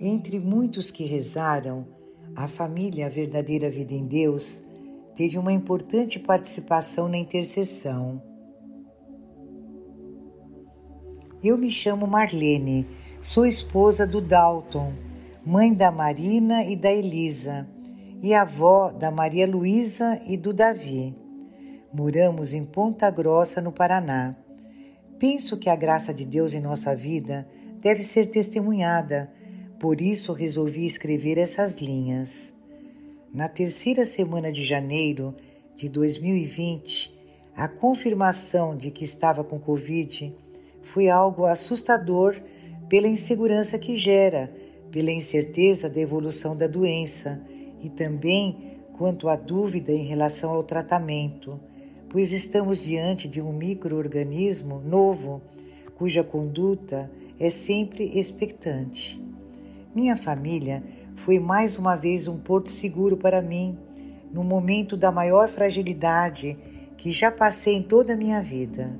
Entre muitos que rezaram, a família Verdadeira Vida em Deus teve uma importante participação na intercessão. Eu me chamo Marlene, sou esposa do Dalton, mãe da Marina e da Elisa, e avó da Maria Luísa e do Davi. Moramos em Ponta Grossa, no Paraná. Penso que a graça de Deus em nossa vida deve ser testemunhada, por isso resolvi escrever essas linhas. Na terceira semana de janeiro de 2020, a confirmação de que estava com Covid foi algo assustador pela insegurança que gera, pela incerteza da evolução da doença e também quanto à dúvida em relação ao tratamento, pois estamos diante de um microorganismo novo cuja conduta é sempre expectante. Minha família foi mais uma vez um porto seguro para mim, no momento da maior fragilidade que já passei em toda a minha vida.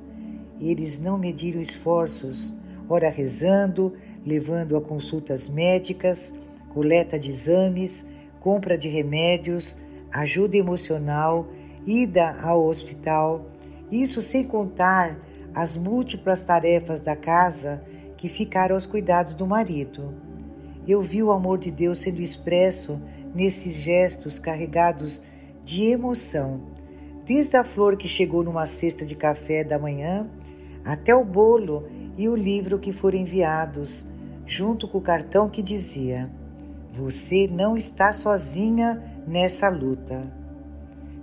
Eles não mediram esforços, ora rezando, levando a consultas médicas, coleta de exames, compra de remédios, ajuda emocional, ida ao hospital, isso sem contar as múltiplas tarefas da casa que ficaram aos cuidados do marido. Eu vi o amor de Deus sendo expresso nesses gestos carregados de emoção, desde a flor que chegou numa cesta de café da manhã até o bolo e o livro que foram enviados, junto com o cartão que dizia: Você não está sozinha nessa luta.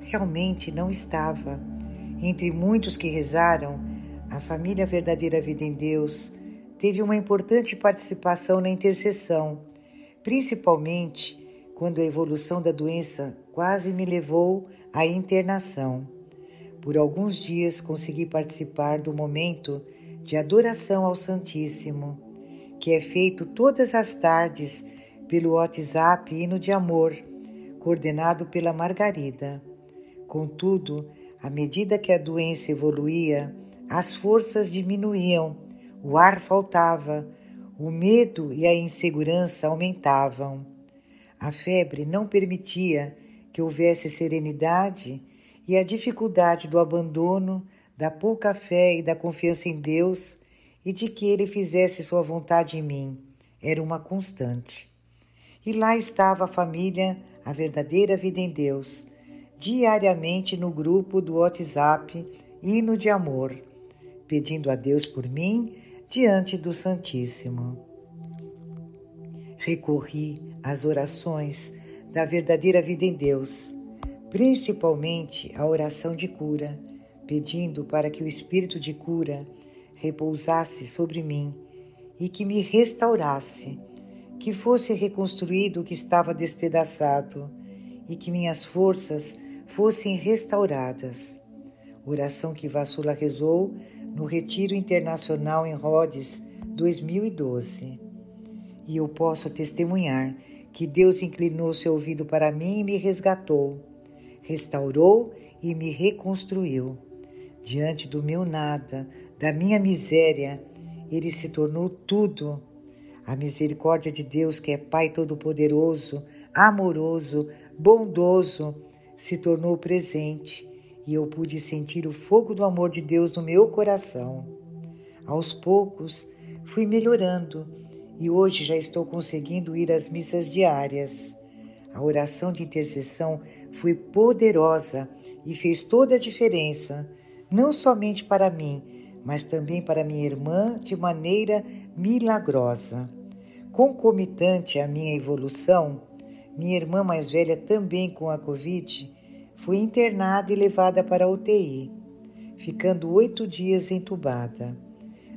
Realmente não estava. Entre muitos que rezaram, a família Verdadeira Vida em Deus teve uma importante participação na intercessão, principalmente quando a evolução da doença quase me levou à internação. Por alguns dias consegui participar do momento de adoração ao Santíssimo, que é feito todas as tardes pelo WhatsApp Hino de Amor, coordenado pela Margarida. Contudo, à medida que a doença evoluía, as forças diminuíam o ar faltava, o medo e a insegurança aumentavam. A febre não permitia que houvesse serenidade e a dificuldade do abandono, da pouca fé e da confiança em Deus e de que Ele fizesse sua vontade em mim era uma constante. E lá estava a família, a verdadeira vida em Deus, diariamente no grupo do WhatsApp Hino de Amor, pedindo a Deus por mim diante do Santíssimo. Recorri às orações da verdadeira vida em Deus, principalmente a oração de cura, pedindo para que o Espírito de cura repousasse sobre mim e que me restaurasse, que fosse reconstruído o que estava despedaçado e que minhas forças fossem restauradas. Oração que Vassula rezou no Retiro Internacional em Rhodes 2012. E eu posso testemunhar que Deus inclinou seu ouvido para mim e me resgatou, restaurou e me reconstruiu. Diante do meu nada, da minha miséria, ele se tornou tudo. A misericórdia de Deus, que é Pai Todo-Poderoso, amoroso, bondoso, se tornou presente e eu pude sentir o fogo do amor de Deus no meu coração. Aos poucos, fui melhorando e hoje já estou conseguindo ir às missas diárias. A oração de intercessão foi poderosa e fez toda a diferença, não somente para mim, mas também para minha irmã de maneira milagrosa. Concomitante à minha evolução, minha irmã mais velha também com a Covid Fui internada e levada para a UTI, ficando oito dias entubada.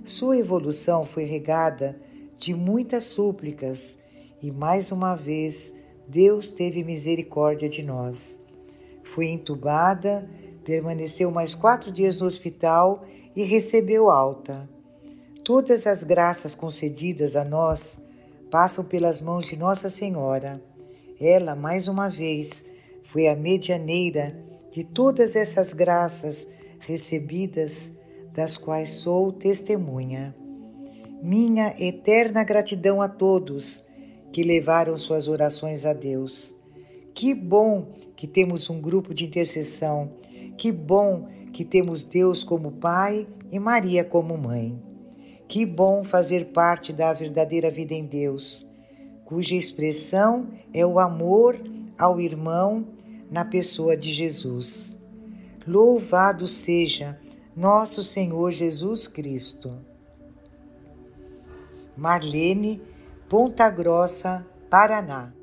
Sua evolução foi regada de muitas súplicas e mais uma vez Deus teve misericórdia de nós. Fui entubada, permaneceu mais quatro dias no hospital e recebeu alta. Todas as graças concedidas a nós passam pelas mãos de Nossa Senhora. Ela, mais uma vez, foi a medianeira de todas essas graças recebidas, das quais sou testemunha. Minha eterna gratidão a todos que levaram suas orações a Deus. Que bom que temos um grupo de intercessão. Que bom que temos Deus como Pai e Maria como Mãe. Que bom fazer parte da verdadeira vida em Deus, cuja expressão é o amor ao irmão na pessoa de Jesus. Louvado seja nosso Senhor Jesus Cristo. Marlene, Ponta Grossa, Paraná.